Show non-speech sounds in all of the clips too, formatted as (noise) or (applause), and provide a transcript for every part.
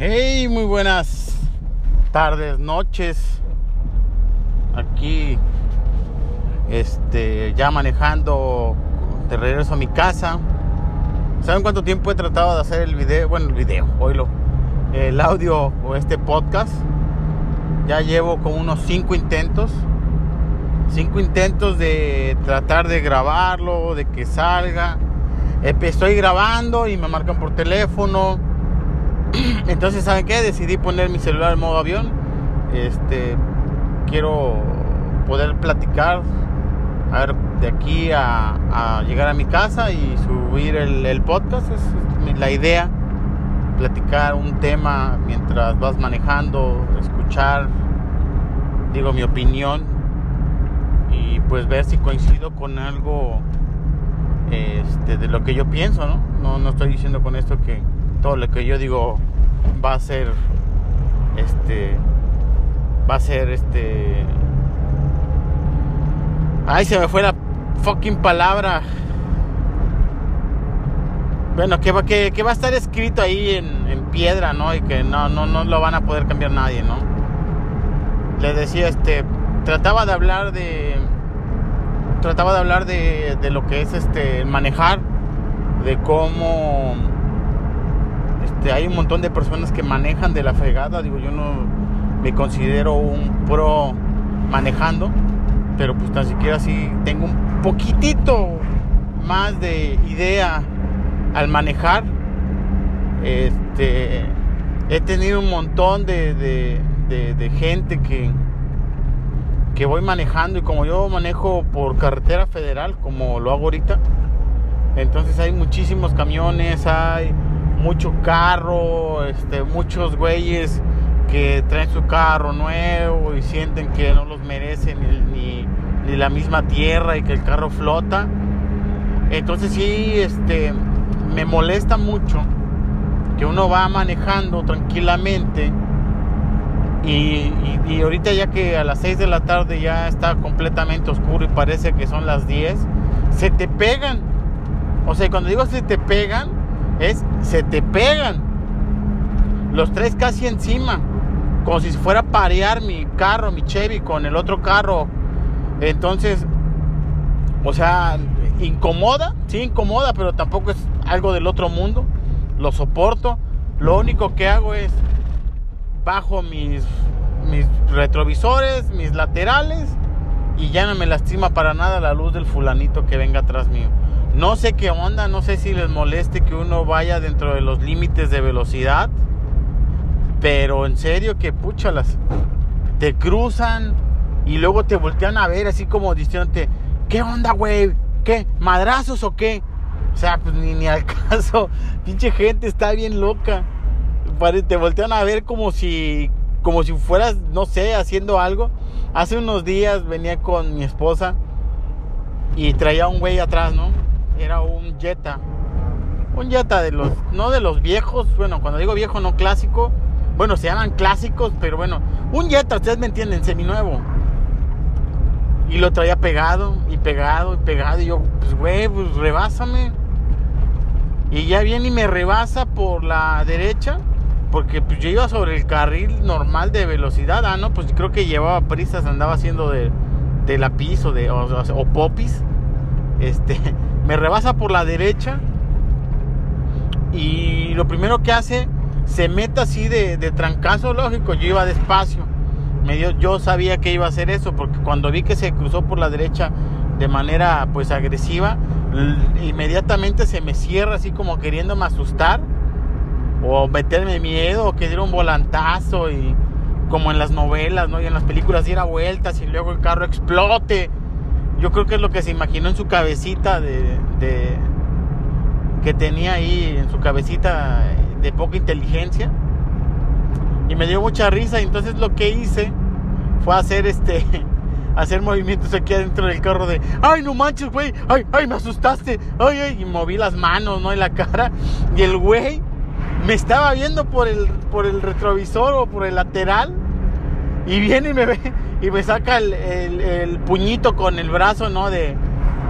Hey, muy buenas tardes, noches. Aquí, este, ya manejando de regreso a mi casa. ¿Saben cuánto tiempo he tratado de hacer el video? Bueno, el video, oílo. El audio o este podcast. Ya llevo como unos cinco intentos. Cinco intentos de tratar de grabarlo, de que salga. Estoy grabando y me marcan por teléfono (clears throat) entonces, ¿saben qué? Decidí poner mi celular en modo avión. Este, quiero poder platicar, a ver, de aquí a, llegar a mi casa y subir el, podcast. Es, la idea, platicar un tema mientras vas manejando, escuchar, digo, mi opinión y pues ver si coincido con algo este, de lo que yo pienso, ¿no? No, no estoy diciendo con esto que todo lo que yo digo va a ser este va a ser este ay se me fue la fucking palabra. Bueno que va que, va a estar escrito ahí en, en, piedra no y que no no no lo van a poder cambiar nadie no les decía este trataba de hablar de trataba de hablar de, de lo que es este manejar de cómo este, hay un montón de personas que manejan de la fregada. Digo, yo no me considero un pro manejando, pero pues tan siquiera así tengo un poquitito más de idea al manejar. Este, he tenido un montón de, de gente que, que voy manejando y como yo manejo por carretera federal, como lo hago ahorita, entonces hay muchísimos camiones, hay mucho carro, este, muchos güeyes que traen su carro nuevo y sienten que no los merecen ni, ni, la misma tierra y que el carro flota. Entonces sí, este, me molesta mucho que uno va manejando tranquilamente y, y, ahorita ya que a las 6 de la tarde ya está completamente oscuro y parece que son las 10, se te pegan. O sea, cuando digo se te pegan, es se te pegan. Los tres casi encima. Como si fuera a parear mi carro, mi Chevy con el otro carro. Entonces, o sea, incomoda, sí incomoda, pero tampoco es algo del otro mundo. Lo soporto. Lo único que hago es bajo mis, mis retrovisores, mis laterales y ya no me lastima para nada la luz del fulanito que venga atrás mío. No sé qué onda, no sé si les moleste que uno vaya dentro de los límites de velocidad. Pero en serio que puchalas. Te cruzan y luego te voltean a ver así como diciéndote, ¿qué onda, güey? ¿Qué? ¿Madrazos o qué? O sea, pues ni, ni al (laughs) caso. Pinche gente está bien loca. Te voltean a ver como si, como si fueras, no sé, haciendo algo. Hace unos días venía con mi esposa y traía un güey atrás, ¿no? Era un Jetta. Un Jetta de los, no de los viejos, bueno, cuando digo viejo no clásico, bueno, se llaman clásicos, pero bueno, un Jetta, ustedes me entienden, seminuevo. Y lo traía pegado, y pegado, y pegado, y yo, pues güey, pues rebásame. Y ya viene y me rebasa por la derecha, porque pues yo iba sobre el carril normal de velocidad, ah, no, pues creo que llevaba prisas, andaba haciendo de, de la piso, de, o, o popis. Este, me rebasa por la derecha y lo primero que hace, se mete así de, trancazo, lógico, yo iba despacio. Me yo sabía que iba a hacer eso porque cuando vi que se cruzó por la derecha de manera pues agresiva, inmediatamente se me cierra así como queriéndome asustar o meterme miedo o que diera un volantazo y como en las novelas, ¿no? Y en las películas diera vueltas y luego el carro explote yo creo que es lo que se imaginó en su cabecita de, que tenía ahí en su cabecita de poca inteligencia. Y me dio mucha risa. Y entonces lo que hice fue hacer este (laughs) hacer movimientos aquí adentro del carro de ay no manches güey, ay, ay, me asustaste, ay, ay, y moví las manos, ¿no? en la cara. Y el güey me estaba viendo por el, por el retrovisor o por el lateral. Y viene y me ve y me saca el, puñito con el brazo, ¿no? De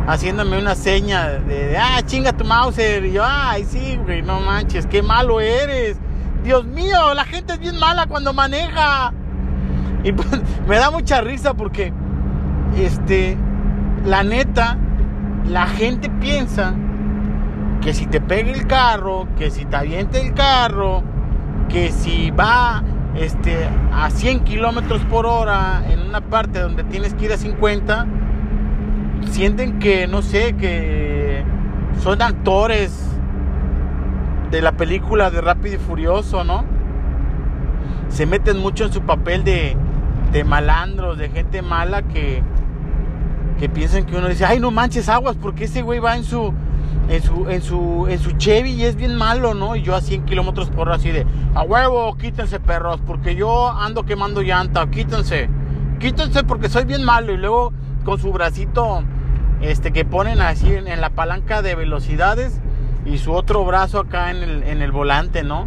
haciéndome una seña de, ah, chinga tu Mauser. Y yo, ay, sí, güey, no manches, qué malo eres. Dios mío, la gente es bien mala cuando maneja. Y pues, (laughs) me da mucha risa porque, este, la neta, la gente piensa que si te pega el carro, que si te avienta el carro, que si va este, a 100 kilómetros por hora en una parte donde tienes que ir a 50, sienten que, no sé, que son actores de la película de Rápido y Furioso, ¿no? Se meten mucho en su papel de, de malandros, de gente mala que, que piensan que uno dice, ay, no manches aguas, porque ese güey va en su, en su, en su, en su Chevy y es bien malo, ¿no? Y yo a 100 kilómetros por así de, a huevo, quítense perros, porque yo ando quemando llanta, quítense, quítense porque soy bien malo. Y luego con su bracito, este, que ponen así en, en la palanca de velocidades y su otro brazo acá en el, en el volante, ¿no?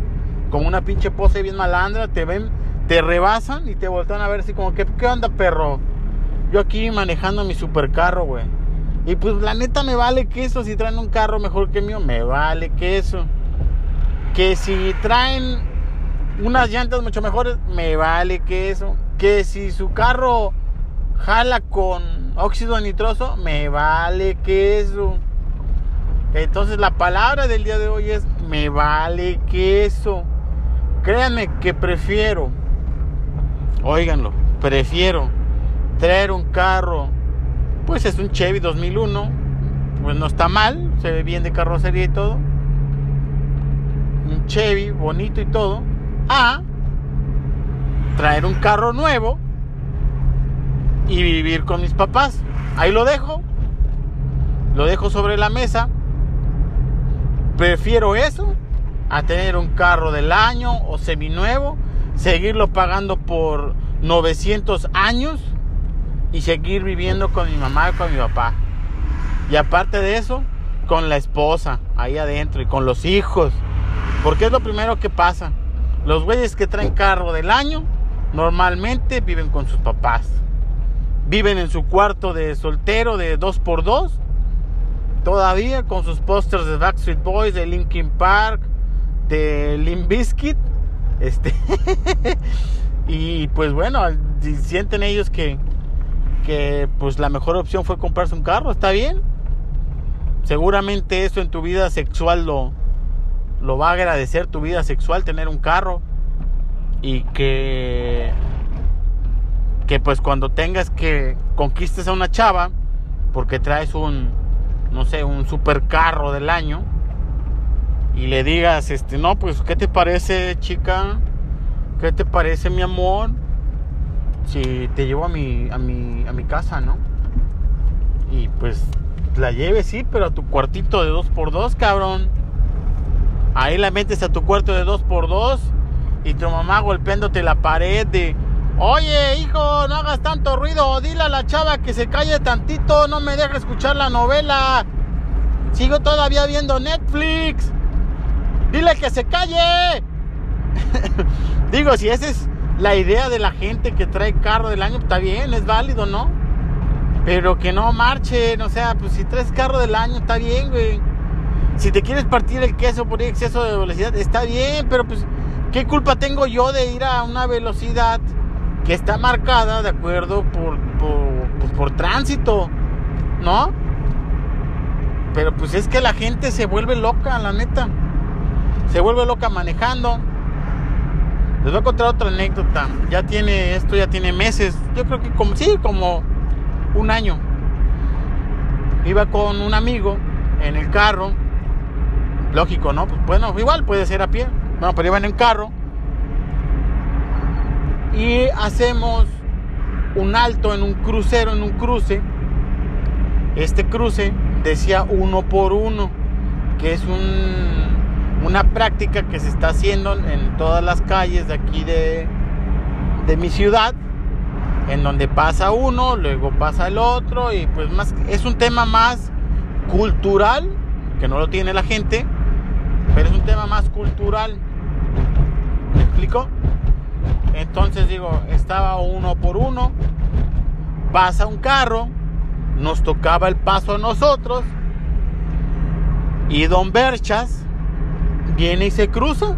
Con una pinche pose bien malandra, te ven, te rebasan y te voltean a ver así como, ¿qué, qué onda, perro? Yo aquí manejando mi supercarro, güey. Y pues la neta me vale que eso, si traen un carro mejor que mío, me vale que eso. Que si traen unas llantas mucho mejores, me vale que eso. Que si su carro jala con óxido nitroso, me vale que eso. Entonces la palabra del día de hoy es me vale que eso. Créanme que prefiero, óiganlo, prefiero traer un carro, pues es un Chevy 2001, pues no está mal, se ve bien de carrocería y todo. Un Chevy bonito y todo, a traer un carro nuevo y vivir con mis papás. Ahí lo dejo, lo dejo sobre la mesa. Prefiero eso a tener un carro del año o seminuevo, seguirlo pagando por 900 años y seguir viviendo con mi mamá y con mi papá. Y aparte de eso, con la esposa ahí adentro y con los hijos. Porque es lo primero que pasa. Los güeyes que traen carro del año normalmente viven con sus papás. Viven en su cuarto de soltero de 2x2. Todavía con sus pósters de Backstreet Boys, de Linkin Park, de Limp Bizkit. Este. (laughs) y pues bueno, sienten ellos que, que pues la mejor opción fue comprarse un carro, está bien. Seguramente eso en tu vida sexual lo, lo va a agradecer tu vida sexual tener un carro y que que pues cuando tengas que conquistes a una chava porque traes un no sé, un super carro del año y le digas este, no, pues ¿qué te parece, chica? ¿Qué te parece, mi amor? Si te llevo a mi, a mi, a mi casa, ¿no? Y pues la lleves, sí, pero a tu cuartito de 2x2, cabrón. Ahí la metes a tu cuarto de 2x2 y tu mamá golpeándote la pared de, oye, hijo, no hagas tanto ruido, dile a la chava que se calle tantito, no me deje escuchar la novela. Sigo todavía viendo Netflix. Dile que se calle. (laughs) Digo, si ese es la idea de la gente que trae carro del año está bien, es válido, ¿no? Pero que no marche, o sea, pues si traes carro del año está bien, güey. Si te quieres partir el queso por exceso de velocidad, está bien, pero pues, ¿qué culpa tengo yo de ir a una velocidad que está marcada de acuerdo por, por, pues, por tránsito, ¿no? Pero pues es que la gente se vuelve loca, la neta. Se vuelve loca manejando les voy a contar otra anécdota. Ya tiene, esto ya tiene meses. Yo creo que como, sí, como un año. Iba con un amigo en el carro. Lógico, ¿no? Pues bueno, igual puede ser a pie. Bueno, pero iba en el carro. Y hacemos un alto en un crucero, en un cruce. Este cruce decía uno por uno, que es un una práctica que se está haciendo en todas las calles de aquí de, de mi ciudad, en donde pasa uno, luego pasa el otro, y pues más es un tema más cultural, que no lo tiene la gente, pero es un tema más cultural. ¿Me explico? Entonces digo, estaba uno por uno, pasa un carro, nos tocaba el paso a nosotros, y don Berchas viene y se cruza.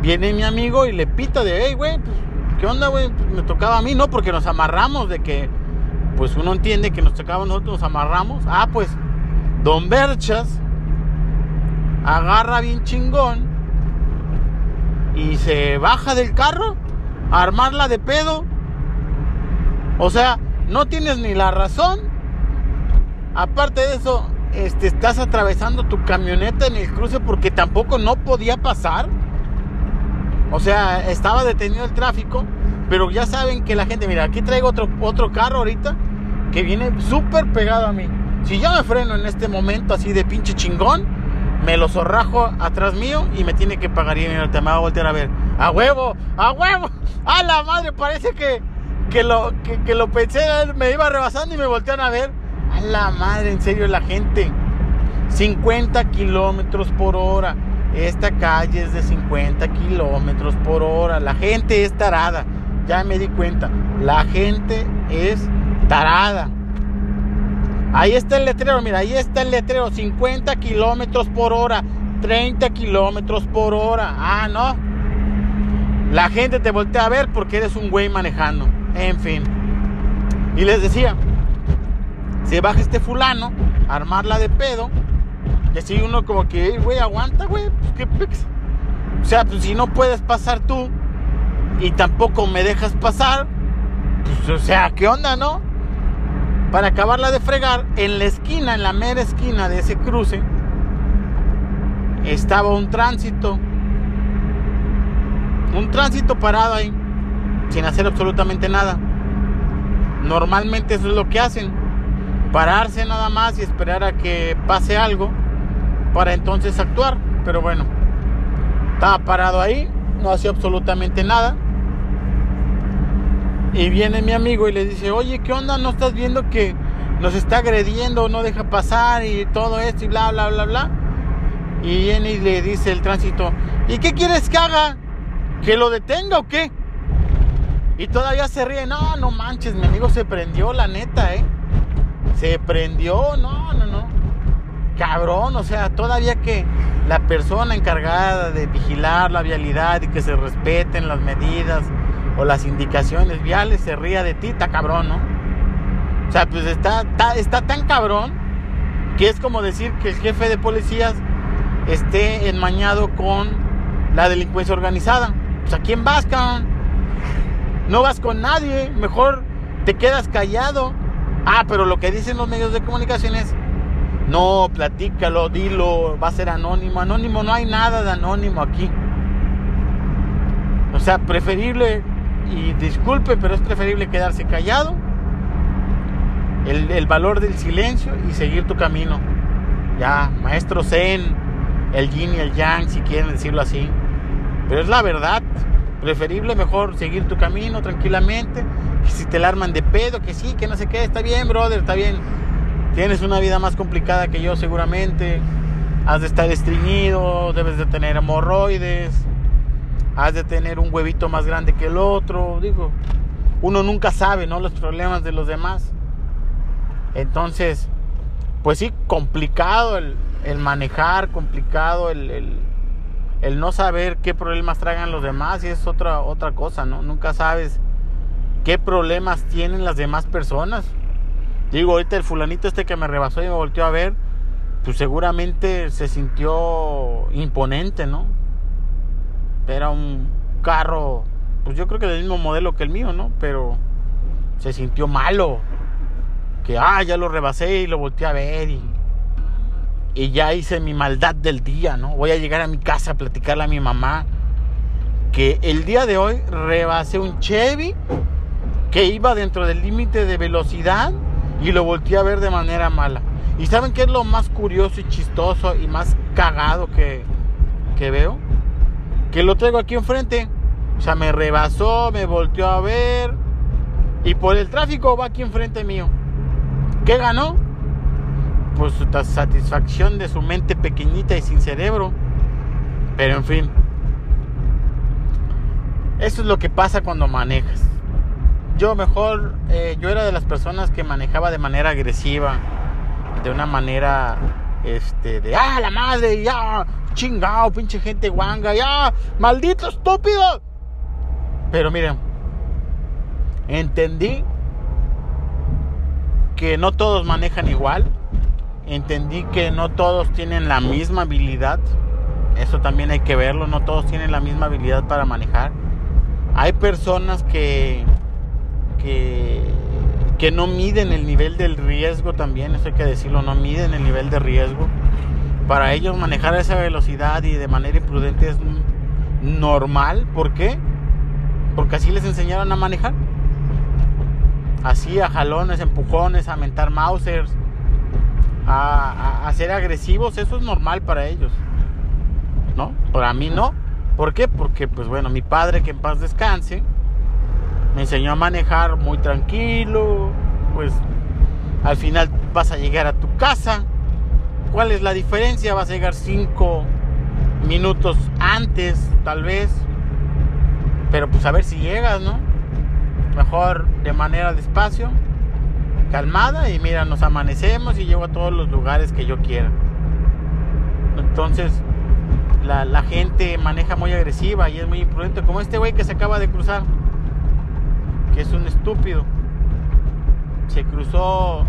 Viene mi amigo y le pita de, hey, güey, pues, ¿qué onda, güey? Pues, me tocaba a mí, ¿no? Porque nos amarramos de que, pues uno entiende que nos tocaba nosotros, nos amarramos. Ah, pues, Don Berchas agarra bien chingón y se baja del carro a armarla de pedo. O sea, no tienes ni la razón. Aparte de eso, este, estás atravesando tu camioneta en el cruce porque tampoco no podía pasar. O sea, estaba detenido el tráfico, pero ya saben que la gente, mira, aquí traigo otro, otro carro ahorita que viene súper pegado a mí. Si yo me freno en este momento así de pinche chingón, me lo zorrajo atrás mío y me tiene que pagar. Y te me va a voltear a ver. ¡A huevo! ¡A huevo! ¡A la madre! Parece que, que, lo, que, lo pensé, me iba rebasando y me voltean a ver. ¡A la madre! En serio, la gente. 50 kilómetros por hora. Esta calle es de 50 kilómetros por hora. La gente es tarada. Ya me di cuenta. La gente es tarada. Ahí está el letrero, mira, ahí está el letrero. 50 kilómetros por hora. 30 kilómetros por hora. Ah, no. La gente te voltea a ver porque eres un güey manejando. En fin. Y les decía, se baja este fulano, armarla de pedo. Y así uno como que, güey, aguanta, güey. Pues qué pix. O sea, pues si no puedes pasar tú y tampoco me dejas pasar, pues o sea, ¿qué onda, no? Para acabarla de fregar, en la esquina, en la mera esquina de ese cruce, estaba un tránsito. Un tránsito parado ahí, sin hacer absolutamente nada. Normalmente eso es lo que hacen. Pararse nada más y esperar a que pase algo para entonces actuar. Pero bueno, estaba parado ahí, no hacía absolutamente nada. Y viene mi amigo y le dice, oye, ¿qué onda? ¿No estás viendo que nos está agrediendo, no deja pasar y todo esto y bla, bla, bla, bla? Y viene y le dice el tránsito, ¿y qué quieres que haga? ¿Que lo detenga o qué? Y todavía se ríe, no, no manches, mi amigo se prendió, la neta, ¿eh? Se prendió, no, no, no. Cabrón, o sea, todavía que la persona encargada de vigilar la vialidad y que se respeten las medidas o las indicaciones viales se ría de ti, está cabrón, ¿no? O sea, pues está, está, tan cabrón que es como decir que el jefe de policías esté enmañado con la delincuencia organizada. Pues a quién vas, cabrón? No vas con nadie, mejor te quedas callado. Ah, pero lo que dicen los medios de comunicación es, no, platícalo, dilo, va a ser anónimo. Anónimo, no hay nada de anónimo aquí. O sea, preferible y disculpe, pero es preferible quedarse callado, el, valor del silencio y seguir tu camino. Ya, maestro Zen, el yin y el yang, si quieren decirlo así. Pero es la verdad. Preferible mejor seguir tu camino tranquilamente. Que si te la arman de pedo, que sí, que no sé qué, está bien, brother, está bien. Tienes una vida más complicada que yo seguramente. Has de estar estreñido, debes de tener hemorroides has de tener un huevito más grande que el otro, digo, uno nunca sabe, ¿no? Los problemas de los demás. Entonces, pues sí, complicado el, manejar, complicado el, el, no saber qué problemas traigan los demás y es otra, otra cosa, ¿no? Nunca sabes qué problemas tienen las demás personas. Digo, ahorita el fulanito este que me rebasó y me volteó a ver, pues seguramente se sintió imponente, ¿no? Era un carro, pues yo creo que del mismo modelo que el mío, ¿no? Pero se sintió malo. Que, ah, ya lo rebasé y lo volteé a ver y, y ya hice mi maldad del día, ¿no? Voy a llegar a mi casa a platicarle a mi mamá que el día de hoy rebasé un Chevy que iba dentro del límite de velocidad y lo volteé a ver de manera mala. ¿Y saben qué es lo más curioso y chistoso y más cagado que, que veo? que lo traigo aquí enfrente. O sea, me rebasó, me volteó a ver. Y por el tráfico va aquí enfrente mío. ¿Qué ganó? Pues su satisfacción de su mente pequeñita y sin cerebro. Pero en fin. Eso es lo que pasa cuando manejas. Yo mejor, eh, yo era de las personas que manejaba de manera agresiva. De una manera este, de, ah, la madre, ya, chingado, pinche gente guanga, ya, maldito estúpido. Pero miren, entendí que no todos manejan igual. Entendí que no todos tienen la misma habilidad. Eso también hay que verlo. No todos tienen la misma habilidad para manejar. Hay personas que, que, que no miden el nivel del riesgo también. Eso hay que decirlo. No miden el nivel de riesgo. Para ellos manejar esa velocidad y de manera imprudente es normal. ¿Por qué? Porque así les enseñaron a manejar. Así a jalones, empujones, a mentar Mausers, a, ser agresivos, eso es normal para ellos. ¿No? Para mí no. ¿Por qué? Porque, pues bueno, mi padre, que en paz descanse, me enseñó a manejar muy tranquilo. Pues al final vas a llegar a tu casa. ¿Cuál es la diferencia? Vas a llegar cinco minutos antes, tal vez. Pero pues a ver si llegas, ¿no? Mejor de manera despacio, calmada y mira, nos amanecemos y llego a todos los lugares que yo quiera. Entonces, la, gente maneja muy agresiva y es muy imprudente, como este güey que se acaba de cruzar, que es un estúpido. Se cruzó,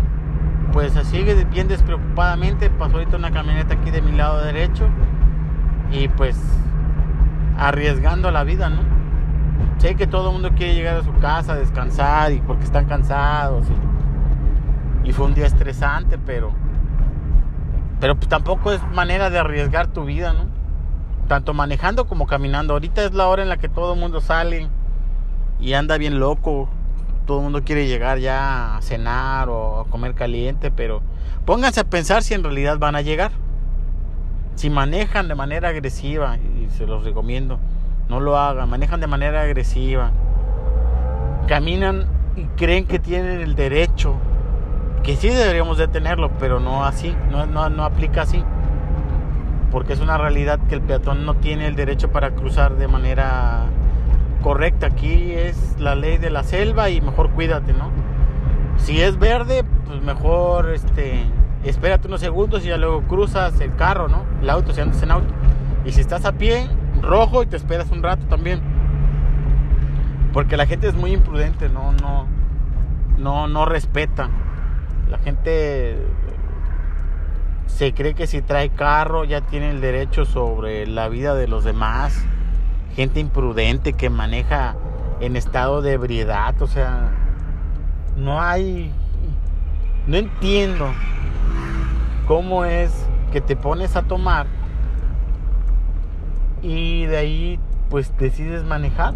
pues así bien despreocupadamente, pasó ahorita una camioneta aquí de mi lado derecho y pues arriesgando la vida, ¿no? Sé que todo el mundo quiere llegar a su casa, descansar y porque están cansados. Y, fue un día estresante, pero. Pero pues tampoco es manera de arriesgar tu vida, ¿no? Tanto manejando como caminando. Ahorita es la hora en la que todo el mundo sale y anda bien loco. Todo el mundo quiere llegar ya a cenar o a comer caliente, pero pónganse a pensar si en realidad van a llegar. Si manejan de manera agresiva, y se los recomiendo, no lo hagan, manejan de manera agresiva, caminan y creen que tienen el derecho, que sí deberíamos de tenerlo, pero no así, no, no, no aplica así, porque es una realidad que el peatón no tiene el derecho para cruzar de manera correcta. Aquí es la ley de la selva y mejor cuídate, ¿no? Si es verde, pues mejor este espérate unos segundos y ya luego cruzas el carro, ¿no? El auto si andas en auto. Y si estás a pie, rojo y te esperas un rato también. Porque la gente es muy imprudente, no, no, no, no respeta. La gente se cree que si trae carro ya tiene el derecho sobre la vida de los demás. Gente imprudente que maneja en estado de ebriedad, o sea, no hay, no entiendo cómo es que te pones a tomar y de ahí pues decides manejar.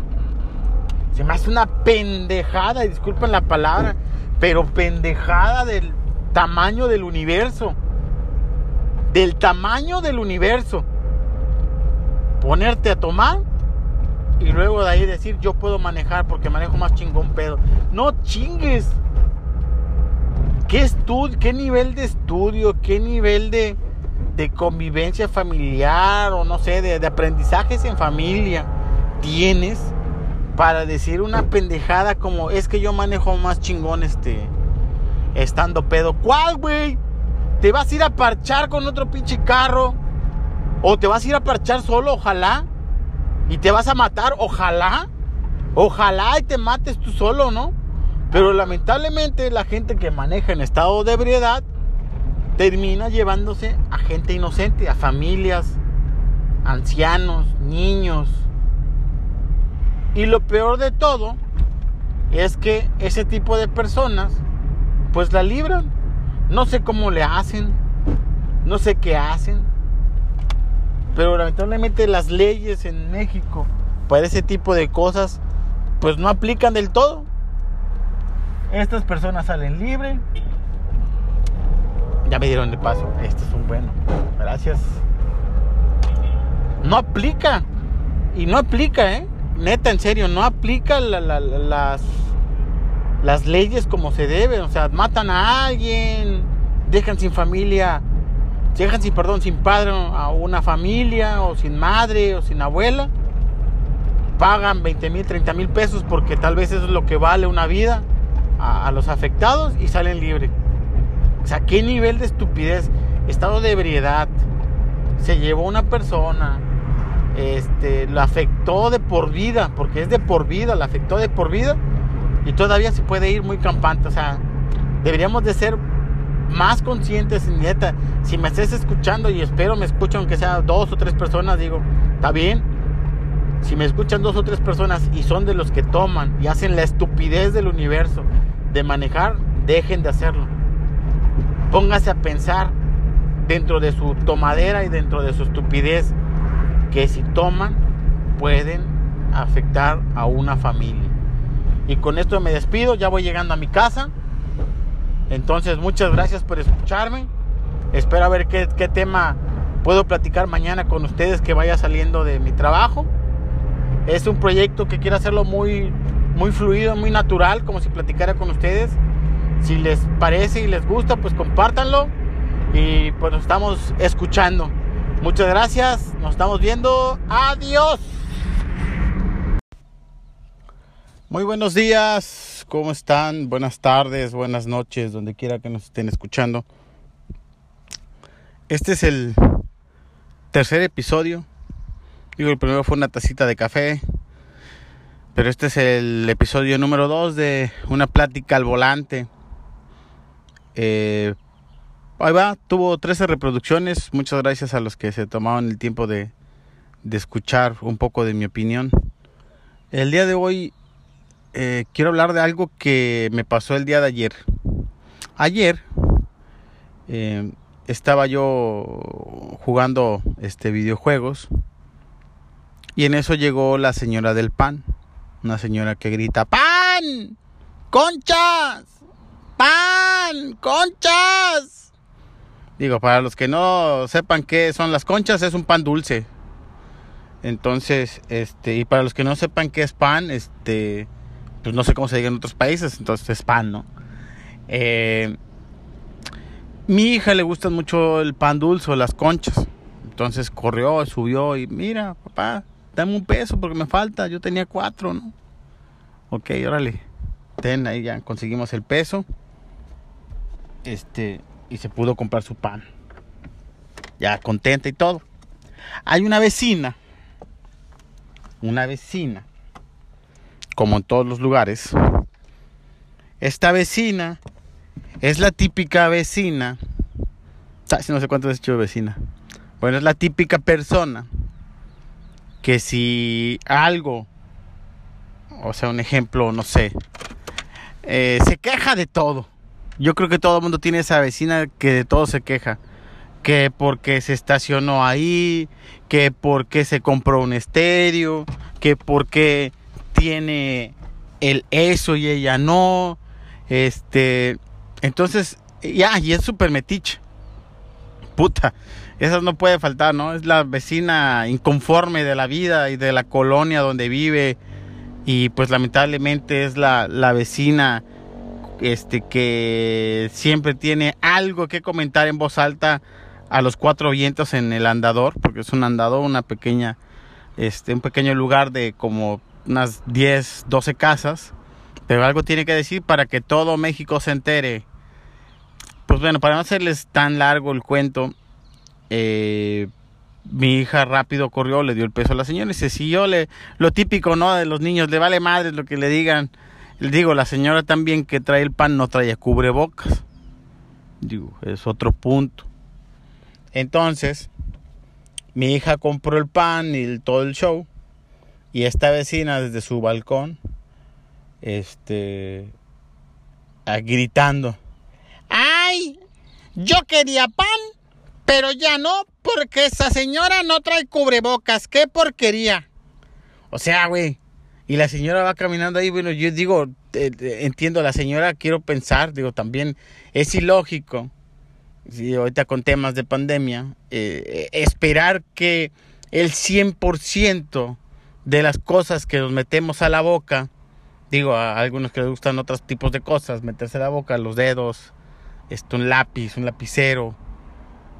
Se me hace una pendejada, disculpen la palabra, pero pendejada del tamaño del universo. Del tamaño del universo. Ponerte a tomar y luego de ahí decir yo puedo manejar porque manejo más chingón pedo. No chingues. ¿Qué, estudio, qué nivel de estudio, qué nivel de, de convivencia familiar o no sé, de, aprendizajes en familia tienes para decir una pendejada como es que yo manejo más chingón este estando pedo. ¿Cuál, güey? ¿Te vas a ir a parchar con otro pinche carro? ¿O te vas a ir a parchar solo, ojalá? ¿Y te vas a matar, ojalá? Ojalá y te mates tú solo, ¿no? Pero lamentablemente la gente que maneja en estado de ebriedad termina llevándose a gente inocente, a familias, ancianos, niños. Y lo peor de todo es que ese tipo de personas pues la libran. No sé cómo le hacen, no sé qué hacen, pero lamentablemente las leyes en México para ese tipo de cosas pues no aplican del todo. Estas personas salen libres, ya me dieron el paso. Este es un bueno. Gracias. No aplica. Y no aplica, ¿eh? Neta, en serio, no aplica las, las leyes como se deben. O sea, matan a alguien, dejan sin familia, dejan sin, perdón, sin padre a una familia, o sin madre, o sin abuela. Pagan 20 mil, 30 mil pesos porque tal vez eso es lo que vale una vida a los afectados y salen libres. O sea, qué nivel de estupidez, estado de ebriedad, se llevó una persona, este, la afectó de por vida, porque es de por vida, la afectó de por vida y todavía se puede ir muy campante. O sea, deberíamos de ser más conscientes, neta. Si me estés escuchando y espero me escuchen aunque sea dos o tres personas, digo, está bien. Si me escuchan dos o tres personas y son de los que toman y hacen la estupidez del universo de manejar, dejen de hacerlo. Póngase a pensar dentro de su tomadera y dentro de su estupidez que si toman pueden afectar a una familia. Y con esto me despido, ya voy llegando a mi casa. Entonces, muchas gracias por escucharme. Espero a ver qué, qué tema puedo platicar mañana con ustedes que vaya saliendo de mi trabajo. Es un proyecto que quiero hacerlo muy, muy fluido, muy natural, como si platicara con ustedes. Si les parece y les gusta, pues compártanlo. Y pues nos estamos escuchando. Muchas gracias, nos estamos viendo. Adiós. Muy buenos días, ¿cómo están? Buenas tardes, buenas noches, donde quiera que nos estén escuchando. Este es el tercer episodio. Digo, el primero fue una tacita de café, pero este es el episodio número dos de una plática al volante. Eh, ahí va, tuvo 13 reproducciones. Muchas gracias a los que se tomaron el tiempo de, de escuchar un poco de mi opinión. El día de hoy eh, quiero hablar de algo que me pasó el día de ayer. Ayer eh, estaba yo jugando este videojuegos y en eso llegó la señora del pan, una señora que grita pan, conchas, pan, conchas. Digo, para los que no sepan qué son las conchas, es un pan dulce. Entonces, este, y para los que no sepan qué es pan, este, pues no sé cómo se diga en otros países, entonces es pan, ¿no? Eh, mi hija le gustan mucho el pan dulce o las conchas. Entonces corrió, subió y mira, papá, dame un peso porque me falta. Yo tenía cuatro, ¿no? Ok, órale. Ten, ahí ya conseguimos el peso. Este, y se pudo comprar su pan. Ya contenta y todo. Hay una vecina. Una vecina como en todos los lugares, esta vecina es la típica vecina, no sé cuánto es hecho vecina, bueno, es la típica persona que si algo, o sea, un ejemplo, no sé, eh, se queja de todo. Yo creo que todo el mundo tiene esa vecina que de todo se queja. Que porque se estacionó ahí, que porque se compró un estéreo, que porque tiene el eso y ella no. Este, entonces, ya, y es súper metiche. Puta, eso no puede faltar, ¿no? Es la vecina inconforme de la vida y de la colonia donde vive. Y pues lamentablemente es la, la vecina este, que siempre tiene algo que comentar en voz alta a los cuatro vientos en el andador, porque es un andador, una pequeña, este, un pequeño lugar de como unas 10, 12 casas, pero algo tiene que decir para que todo México se entere. Pues bueno, para no hacerles tan largo el cuento, eh, mi hija rápido corrió, le dio el peso a la señora y se siguió le, lo típico, ¿no? De los niños, le vale madre lo que le digan. Digo, la señora también que trae el pan no trae cubrebocas. Digo, es otro punto. Entonces, mi hija compró el pan y todo el show. Y esta vecina desde su balcón, este, gritando, ¡ay! Yo quería pan, pero ya no, porque esa señora no trae cubrebocas, qué porquería. O sea, güey, y la señora va caminando ahí, bueno, yo digo, entiendo, la señora quiero pensar, digo, también es ilógico, si ahorita con temas de pandemia, eh, esperar que el 100% de las cosas que nos metemos a la boca, digo, a algunos que les gustan otros tipos de cosas, meterse a la boca, los dedos, esto, un lápiz, un lapicero,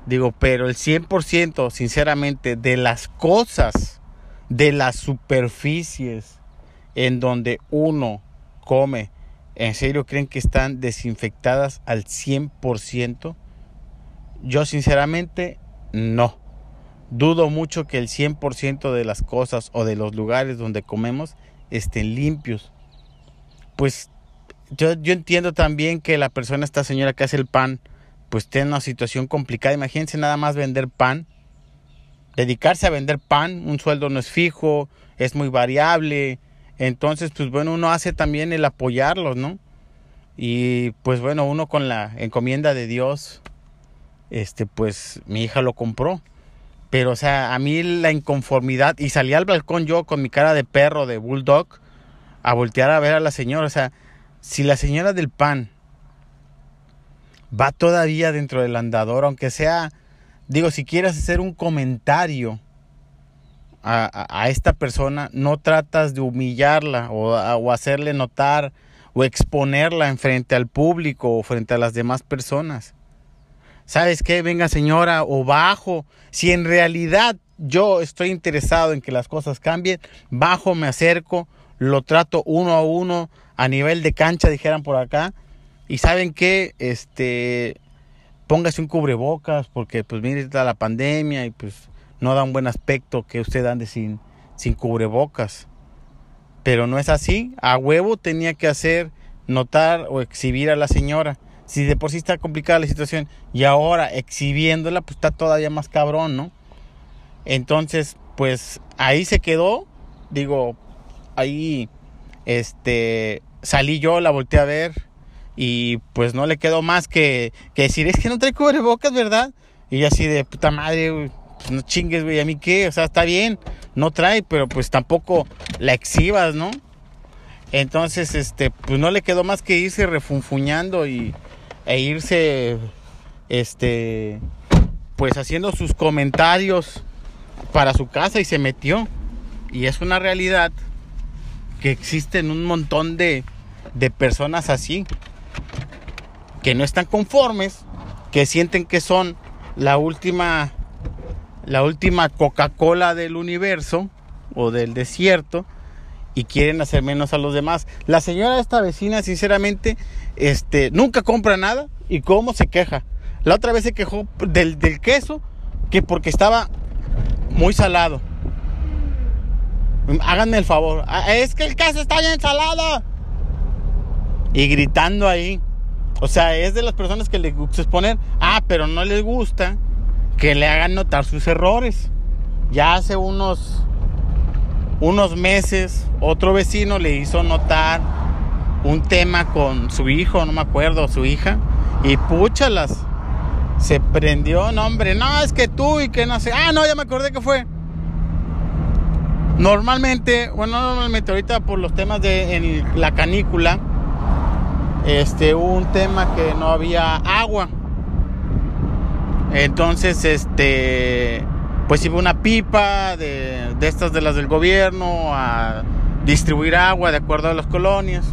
digo, pero el 100%, sinceramente, de las cosas, de las superficies en donde uno come, ¿en serio creen que están desinfectadas al 100%? Yo sinceramente no. dudo mucho que el 100% de las cosas o de los lugares donde comemos estén limpios. Pues yo, yo entiendo también que la persona, esta señora que hace el pan, pues tiene una situación complicada. Imagínense nada más vender pan. Dedicarse a vender pan, un sueldo no es fijo, es muy variable. Entonces, pues bueno, uno hace también el apoyarlos, ¿no? Y pues bueno, uno con la encomienda de Dios, este, pues mi hija lo compró. Pero, o sea, a mí la inconformidad, y salí al balcón yo con mi cara de perro, de bulldog, a voltear a ver a la señora. O sea, si la señora del pan va todavía dentro del andador, aunque sea, digo, si quieres hacer un comentario a, esta persona, no tratas de humillarla o, hacerle notar o exponerla en frente al público o frente a las demás personas. ¿Sabes qué? Venga señora o bajo. Si en realidad yo estoy interesado en que las cosas cambien, bajo, me acerco, lo trato uno a uno a nivel de cancha, dijeran por acá. Y saben qué, este, póngase un cubrebocas porque pues mire está la pandemia y pues no da un buen aspecto que usted ande sin, sin cubrebocas. Pero no es así. A huevo tenía que hacer notar o exhibir a la señora. Si de por sí está complicada la situación y ahora exhibiéndola, pues está todavía más cabrón, ¿no? Entonces, pues ahí se quedó. Digo, ahí este salí yo, la volteé a ver y pues no le quedó más que, que decir, es que no trae cubrebocas, ¿verdad? Y así de puta madre, no chingues, güey, a mí qué, o sea, está bien, no trae, pero pues tampoco la exhibas, ¿no? Entonces, este, pues no le quedó más que irse refunfuñando y, e irse, este, pues haciendo sus comentarios para su casa y se metió. Y es una realidad que existen un montón de, de personas así, que no están conformes, que sienten que son la última, la última Coca-Cola del universo o del desierto y quieren hacer menos a los demás. La señora esta vecina, sinceramente, este, nunca compra nada y cómo se queja. La otra vez se quejó del, del queso, que porque estaba muy salado. Háganme el favor. Ah, es que el queso está bien salado. Y gritando ahí. O sea, es de las personas que le gusta exponer. Ah, pero no les gusta que le hagan notar sus errores. Ya hace unos unos meses otro vecino le hizo notar un tema con su hijo, no me acuerdo, su hija, y púchalas. Se prendió, no hombre, no, es que tú y que no sé. Ah, no, ya me acordé que fue. Normalmente, bueno, normalmente ahorita por los temas de la canícula, este, un tema que no había agua. Entonces, este, pues iba una pipa de, de estas de las del gobierno a distribuir agua de acuerdo a las colonias.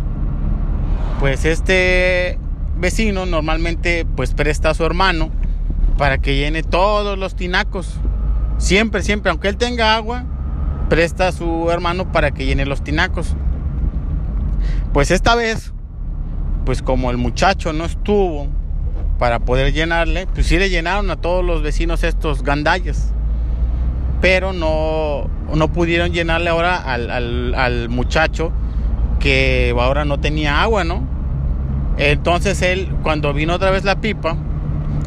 Pues este vecino normalmente pues presta a su hermano para que llene todos los tinacos. Siempre, siempre, aunque él tenga agua, presta a su hermano para que llene los tinacos. Pues esta vez, pues como el muchacho no estuvo para poder llenarle, pues sí le llenaron a todos los vecinos estos gandallas pero no, no pudieron llenarle ahora al, muchacho que ahora no tenía agua, ¿no? Entonces él, cuando vino otra vez la pipa,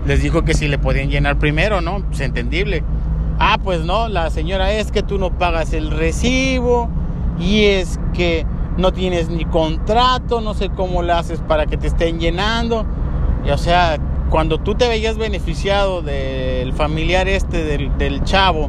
les dijo que si le podían llenar primero, ¿no? Pues entendible. Ah, pues no, la señora es que tú no pagas el recibo y es que no tienes ni contrato, no sé cómo le haces para que te estén llenando. Y, o sea, cuando tú te veías beneficiado del familiar este del, chavo,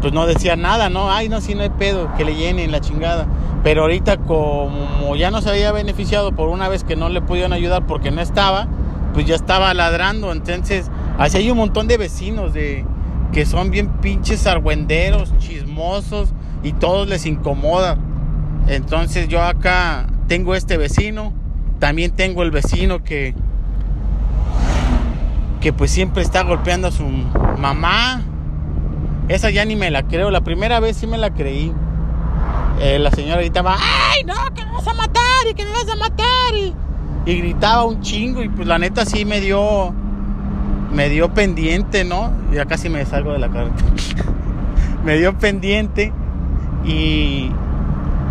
pues no decía nada, ¿no? Ay, no, si no hay pedo, que le llenen la chingada. Pero ahorita como ya no se había beneficiado por una vez que no le pudieron ayudar porque no estaba, pues ya estaba ladrando. Entonces, así hay un montón de vecinos de que son bien pinches argüenderos, chismosos y todos les incomoda. Entonces yo acá tengo este vecino, también tengo el vecino que que pues siempre está golpeando a su mamá, esa ya ni me la creo. La primera vez sí me la creí. Eh, la señora gritaba, ¡ay, no, que me vas a matar! Y que me vas a matar. Y, gritaba un chingo. Y pues la neta sí me dio. me dio pendiente, ¿no? Ya casi me salgo de la cara. (laughs) me dio pendiente y,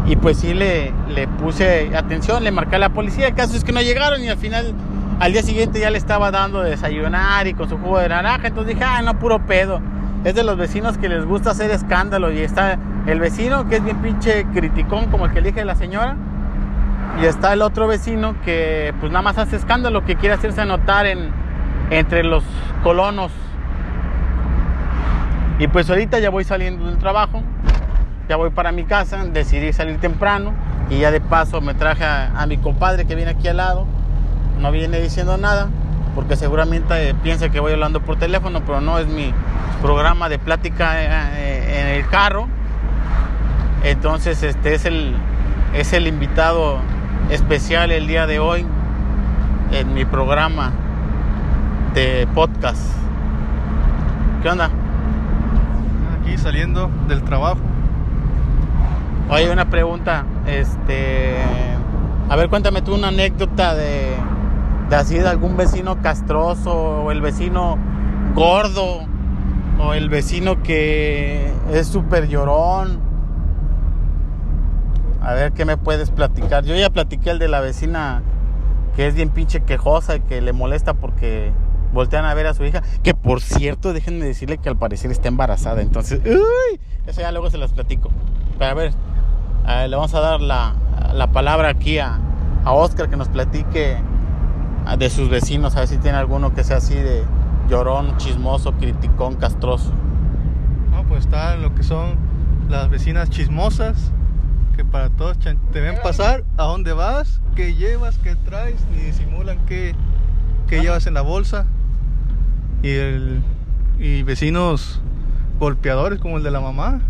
y pues sí le, le puse atención, le marqué a la policía. El caso es que no llegaron y al final, al día siguiente ya le estaba dando de desayunar y con su jugo de naranja. Entonces dije, ah, no, puro pedo. Es de los vecinos que les gusta hacer escándalo y está el vecino que es bien pinche criticón como el que elige la señora. Y está el otro vecino que pues nada más hace escándalo, que quiere hacerse notar en, entre los colonos. Y pues ahorita ya voy saliendo del trabajo, ya voy para mi casa, decidí salir temprano y ya de paso me traje a, mi compadre que viene aquí al lado. No viene diciendo nada porque seguramente piensa que voy hablando por teléfono, pero no es mi programa de plática eh, eh, en el carro. Entonces este es el, es el invitado especial el día de hoy en mi programa de podcast. ¿Qué onda? Aquí saliendo del trabajo. Oye, una pregunta. Este. A ver, cuéntame tú una anécdota de, de así de algún vecino castroso o el vecino gordo o el vecino que es súper llorón. A ver qué me puedes platicar. Yo ya platiqué el de la vecina que es bien pinche quejosa y que le molesta porque voltean a ver a su hija, que por cierto, déjenme decirle que al parecer está embarazada, entonces, uy, eso ya luego se las platico. Pero a ver, le vamos a dar la, palabra aquí a, a, Oscar que nos platique de sus vecinos, a ver si tiene alguno que sea así de llorón, chismoso, criticón, castroso. No, pues está lo que son las vecinas chismosas, que para todos te ven pasar, a dónde vas, qué llevas, qué traes, ni disimulan qué, qué llevas en la bolsa y, el, y vecinos golpeadores como el de la mamá.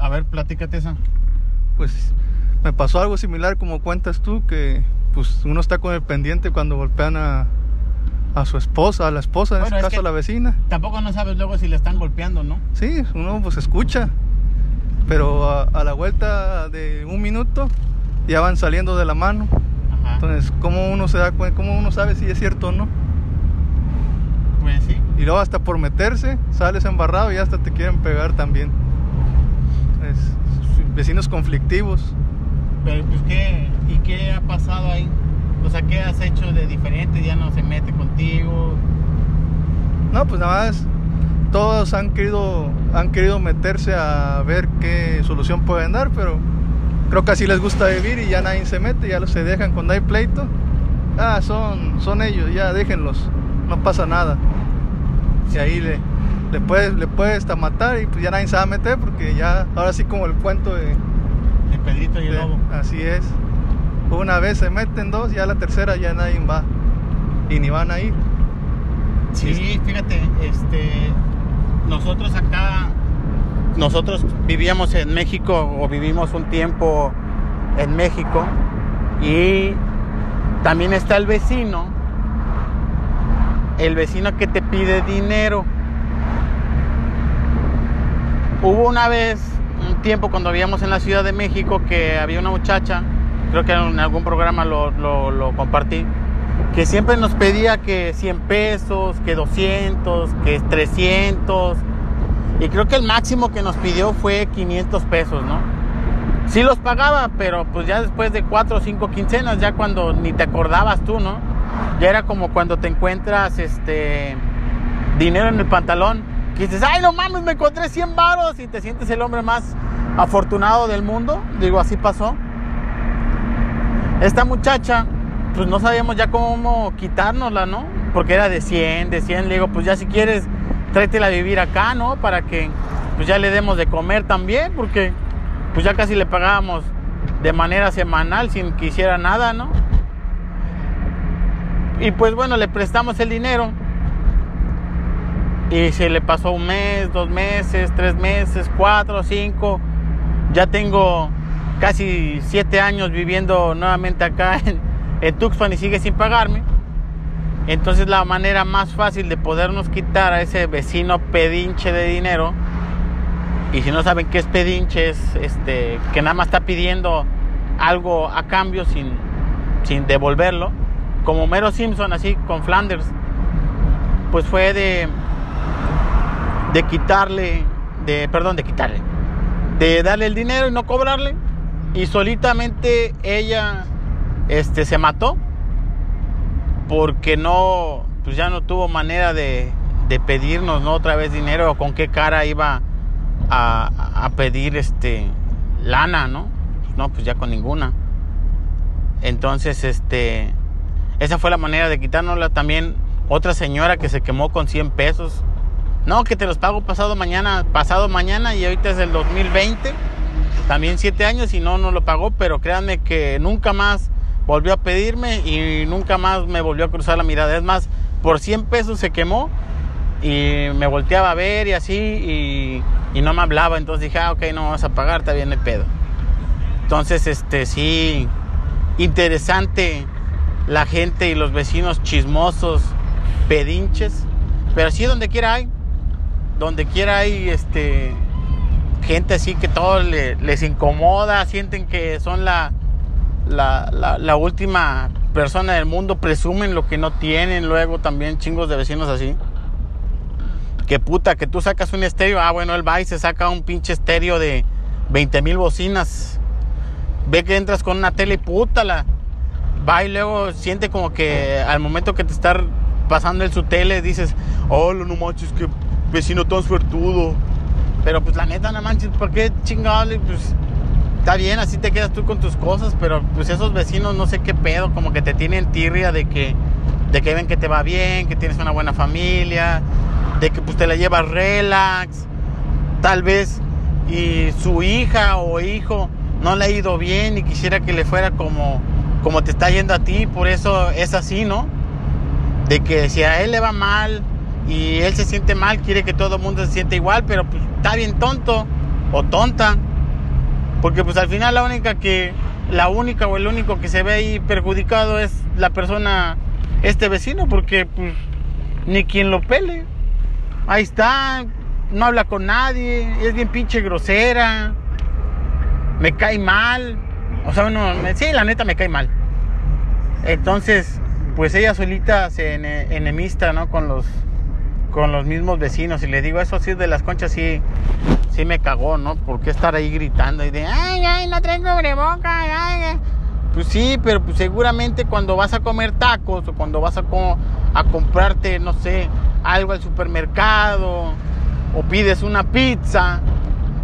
A ver, platícate esa. Pues me pasó algo similar como cuentas tú, que pues uno está con el pendiente cuando golpean a, a su esposa, a la esposa, en este caso a la vecina. Tampoco no sabes luego si le están golpeando, ¿no? Sí, uno pues escucha, pero a, la vuelta de un minuto ya van saliendo de la mano. Entonces, ¿cómo uno se da cuenta, cómo uno sabe si es cierto o no? Pues sí. Y luego hasta por meterse, sales embarrado y hasta te quieren pegar también. vecinos conflictivos. Pero pues qué, ¿y qué ha pasado ahí? O sea, ¿qué has hecho de diferente? ¿Ya no se mete contigo? No, pues nada más todos han querido han querido meterse a ver qué solución pueden dar, pero creo que así les gusta vivir y ya nadie se mete, ya se dejan cuando hay pleito. Ah, son son ellos, ya déjenlos, no pasa nada. Y ahí le, le puedes, le puedes hasta matar y pues ya nadie se va a meter porque ya, ahora sí como el cuento de... De Pedrito y el lobo. Así es. Una vez se meten dos, ya la tercera ya nadie va. Y ni van a ir. Sí, fíjate, este, nosotros acá, nosotros vivíamos en México o vivimos un tiempo en México y también está el vecino el vecino que te pide dinero. Hubo una vez, un tiempo cuando vivíamos en la Ciudad de México, que había una muchacha, creo que en algún programa lo, lo, compartí, que siempre nos pedía que 100 pesos, que 200, que 300. Y creo que el máximo que nos pidió fue 500 pesos, ¿no? Sí los pagaba, pero pues ya después de 4 o 5 quincenas, ya cuando ni te acordabas tú, ¿no? Ya era como cuando te encuentras este dinero en el pantalón, que dices, ay, no mames, me encontré 100 varos y te sientes el hombre más afortunado del mundo. Digo, así pasó. Esta muchacha, pues no sabíamos ya cómo quitárnosla, ¿no? Porque era de 100, de 100. Le digo, pues ya si quieres, tráetela a vivir acá, ¿no? Para que pues ya le demos de comer también, porque pues ya casi le pagábamos de manera semanal sin que hiciera nada, ¿no? Y pues bueno, le prestamos el dinero. Y se le pasó un mes, dos meses, tres meses, cuatro, cinco. Ya tengo casi siete años viviendo nuevamente acá (laughs) en, en Tuxpan y sigue sin pagarme. Entonces la manera más fácil de podernos quitar a ese vecino pedinche de dinero, y si no saben qué es pedinche, es este, que nada más está pidiendo algo a cambio sin, sin devolverlo, como Mero Simpson, así con Flanders. pues fue de, de quitarle, de, perdón, de quitarle, de darle el dinero y no cobrarle. Y solitamente ella este, se mató porque no, pues ya no tuvo manera de, de pedirnos ¿no? otra vez dinero o con qué cara iba a, a pedir este lana, ¿no? No, pues ya con ninguna. Entonces, este, esa fue la manera de quitárnosla. También otra señora que se quemó con 100 pesos. No, que te los pago pasado mañana, pasado mañana y ahorita es el 2020. También 7 años y no, no lo pagó, pero créanme que nunca más volvió a pedirme y nunca más me volvió a cruzar la mirada. Es más, por 100 pesos se quemó y me volteaba a ver y así y, y no me hablaba. Entonces dije, ah, ok, no vas a pagar, está bien el pedo. Entonces, este, sí, interesante la gente y los vecinos chismosos, pedinches. Pero sí, donde quiera hay. Donde quiera hay este, gente así que todo les incomoda, sienten que son la, la, la, última persona del mundo, presumen lo que no tienen. Luego también chingos de vecinos así. Que puta, que tú sacas un estéreo. Ah, bueno, él va y se saca un pinche estéreo de 20 mil bocinas. Ve que entras con una tele y puta la va y luego siente como que al momento que te está pasando en su tele dices, oh, no manches, que vecino tan suertudo. Pero pues la neta, no manches, ¿por qué chingado? Pues está bien, así te quedas tú con tus cosas, pero pues esos vecinos no sé qué pedo, como que te tienen tirria de que, de que ven que te va bien, que tienes una buena familia, de que pues te la llevas relax, tal vez, y su hija o hijo no le ha ido bien y quisiera que le fuera como como te está yendo a ti, por eso es así, ¿no? De que si a él le va mal y él se siente mal, quiere que todo el mundo se siente igual, pero pues está bien tonto o tonta. Porque pues al final la única que, la única o el único que se ve ahí perjudicado es la persona, este vecino, porque pues ni quien lo pele. Ahí está, no habla con nadie, es bien pinche grosera, me cae mal. O sea, uno, sí, la neta me cae mal. Entonces, pues ella solita se enemista, ¿no? Con los, con los mismos vecinos. Y le digo, eso sí, de las conchas sí, sí me cagó, ¿no? ¿Por qué estar ahí gritando y de, ay, ay, no traigo boca, ay, Pues sí, pero pues seguramente cuando vas a comer tacos o cuando vas a, a comprarte, no sé, algo al supermercado o pides una pizza,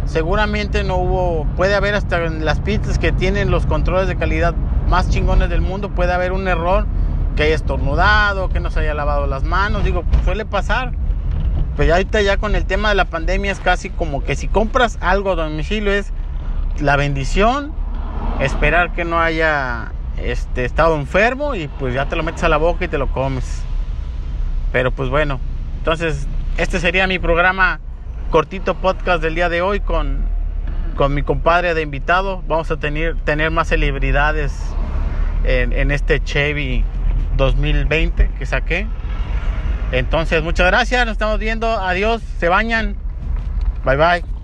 seguramente no hubo, puede haber hasta en las pizzas que tienen los controles de calidad más chingones del mundo, puede haber un error, que haya estornudado, que no se haya lavado las manos, digo, suele pasar. Pues ya ahorita ya con el tema de la pandemia es casi como que si compras algo a domicilio es la bendición, esperar que no haya este, estado enfermo y pues ya te lo metes a la boca y te lo comes. Pero pues bueno, entonces este sería mi programa cortito podcast del día de hoy con, con mi compadre de invitado. Vamos a tener, tener más celebridades en, en este Chevy 2020 que saqué. Entonces, muchas gracias. Nos estamos viendo. Adiós. Se bañan. Bye bye.